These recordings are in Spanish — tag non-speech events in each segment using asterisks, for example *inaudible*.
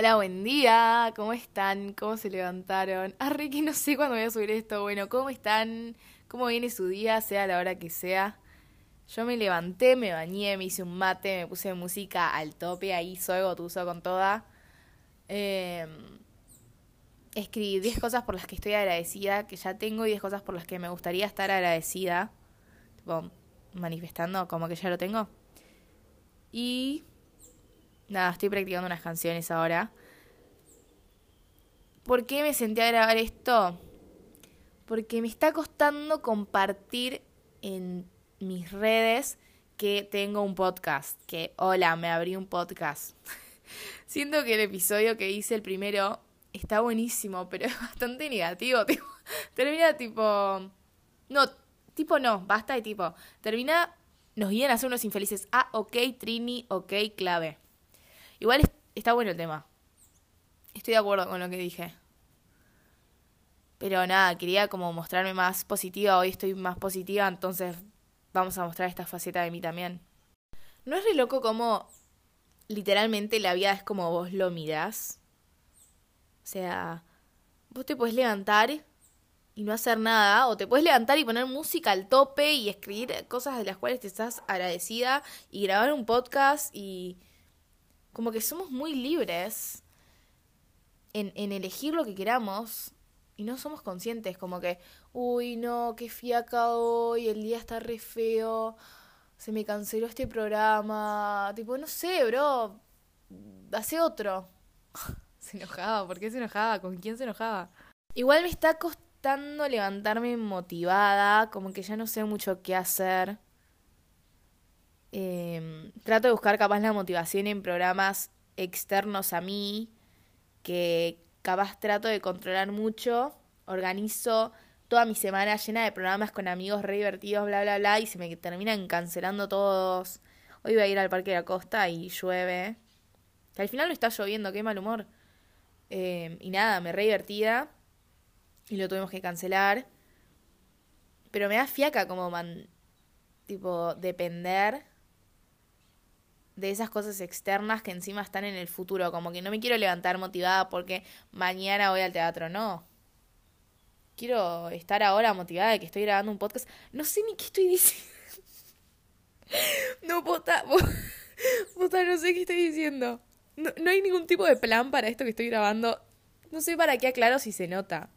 Hola, buen día. ¿Cómo están? ¿Cómo se levantaron? Ah, Ricky, no sé cuándo voy a subir esto. Bueno, ¿cómo están? ¿Cómo viene su día? Sea la hora que sea. Yo me levanté, me bañé, me hice un mate, me puse música al tope, ahí soy gotuso con toda. Eh, escribí 10 cosas por las que estoy agradecida, que ya tengo, y 10 cosas por las que me gustaría estar agradecida. Tipo, manifestando como que ya lo tengo. Y nada, estoy practicando unas canciones ahora. ¿Por qué me senté a grabar esto? Porque me está costando compartir en mis redes que tengo un podcast. Que, hola, me abrí un podcast. *laughs* Siento que el episodio que hice, el primero, está buenísimo, pero *laughs* es bastante negativo. *laughs* Tipo, termina tipo... No, tipo no, basta de tipo. Termina, nos guían a ser unos infelices. Ah, ok, Trini, ok, clave. Igual está bueno el tema. Estoy de acuerdo con lo que dije. Pero nada, quería como mostrarme más positiva. Hoy estoy más positiva, entonces vamos a mostrar esta faceta de mí también. ¿No es re loco como literalmente la vida es como vos lo mirás? O sea, vos te puedes levantar y no hacer nada, o te puedes levantar y poner música al tope y escribir cosas de las cuales te estás agradecida y grabar un podcast y como que somos muy libres en, en elegir lo que queramos y no somos conscientes, como que, uy, no, qué fiaca hoy, el día está re feo, se me canceló este programa, tipo, no sé, bro, hace otro. *laughs* se enojaba, ¿por qué se enojaba? ¿Con quién se enojaba? Igual me está costando levantarme motivada, como que ya no sé mucho qué hacer. Eh, trato de buscar capaz la motivación en programas externos a mí, que capaz trato de controlar mucho, organizo toda mi semana llena de programas con amigos re divertidos, bla, bla, bla, y se me terminan cancelando todos. Hoy voy a ir al Parque de la Costa y llueve. Que al final no está lloviendo, qué mal humor. Eh, y nada, me re divertida. Y lo tuvimos que cancelar. Pero me da fiaca como man, tipo, depender de esas cosas externas que encima están en el futuro. Como que no me quiero levantar motivada porque mañana voy al teatro, no. Quiero estar ahora motivada de que estoy grabando un podcast. No sé ni qué estoy diciendo. *laughs* No, puta, *laughs* puta, no sé qué estoy diciendo. No, no hay ningún tipo de plan para esto que estoy grabando. No sé para qué aclaro si se nota.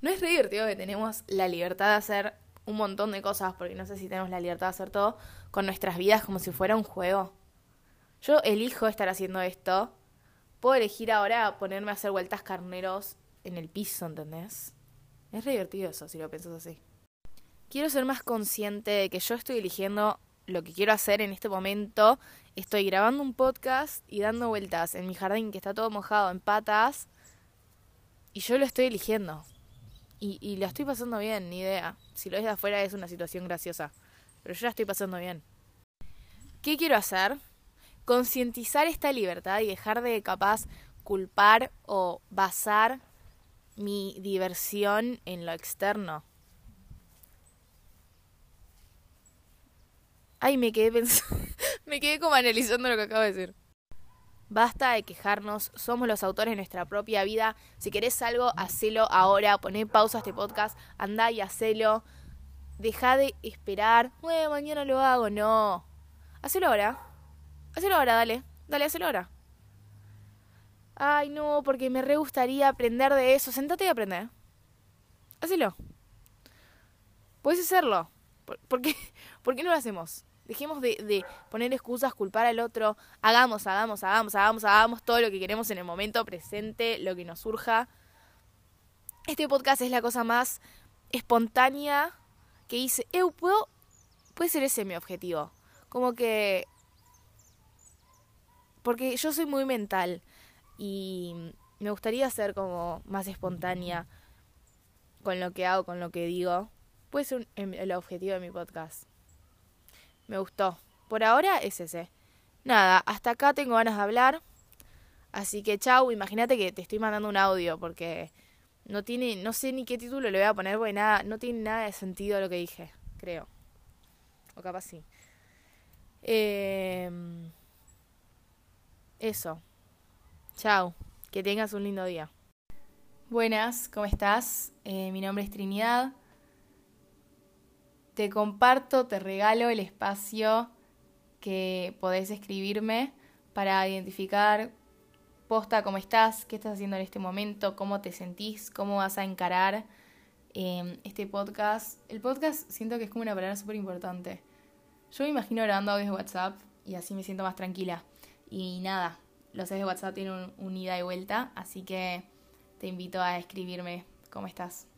No es divertido que tenemos la libertad de hacer un montón de cosas, porque no sé si tenemos la libertad de hacer todo, con nuestras vidas como si fuera un juego. Yo elijo estar haciendo esto. Puedo elegir ahora ponerme a hacer vueltas carneros en el piso, ¿entendés? Es re divertido eso, si lo piensas así. Quiero ser más consciente de que yo estoy eligiendo lo que quiero hacer en este momento. Estoy grabando un podcast y dando vueltas en mi jardín que está todo mojado en patas. Y yo lo estoy eligiendo. Y, y la estoy pasando bien, ni idea. Si lo ves de afuera es una situación graciosa. Pero yo la estoy pasando bien. ¿Qué quiero hacer? Concientizar esta libertad y dejar de capaz culpar o basar mi diversión en lo externo. Ay, me quedé pensando, *laughs* me quedé como analizando lo que acabo de decir. Basta de quejarnos, somos los autores de nuestra propia vida. Si querés algo, hacelo ahora, poné pausa a este podcast, andá y hacelo. Deja de esperar, bueno, mañana lo hago, no. Hacelo ahora. Hacelo ahora, dale. Dale, hacelo ahora. Ay, no, porque me re gustaría aprender de eso. Sentate y aprende. Hacelo. Puedes hacerlo. ¿Por, qué, *laughs* ¿Por qué no lo hacemos? Dejemos de, de, poner excusas, culpar al otro. Hagamos, hagamos, hagamos, hagamos, hagamos todo lo que queremos en el momento presente, lo que nos surja. Este podcast es la cosa más espontánea que hice. Eu, ¿puedo? Puede ser ese mi objetivo. Como que porque yo soy muy mental y me gustaría ser como más espontánea con lo que hago, con lo que digo. Puede ser em, el objetivo de mi podcast. Me gustó. Por ahora es ese. Nada, hasta acá tengo ganas de hablar. Así que chau, imagínate que te estoy mandando un audio porque no tiene, no sé ni qué título le voy a poner porque nada, no tiene nada de sentido lo que dije, creo. O capaz sí. Eh... Eso. Chao. Que tengas un lindo día. Buenas, ¿cómo estás? Eh, mi nombre es Trinidad. Te comparto, te regalo el espacio que podés escribirme para identificar posta cómo estás, qué estás haciendo en este momento, cómo te sentís, cómo vas a encarar em, este podcast. El podcast siento que es como una palabra súper importante. Yo me imagino grabando audios de WhatsApp y así me siento más tranquila. Y nada, los audios de WhatsApp tienen un, un ida y vuelta, así que te invito a escribirme cómo estás.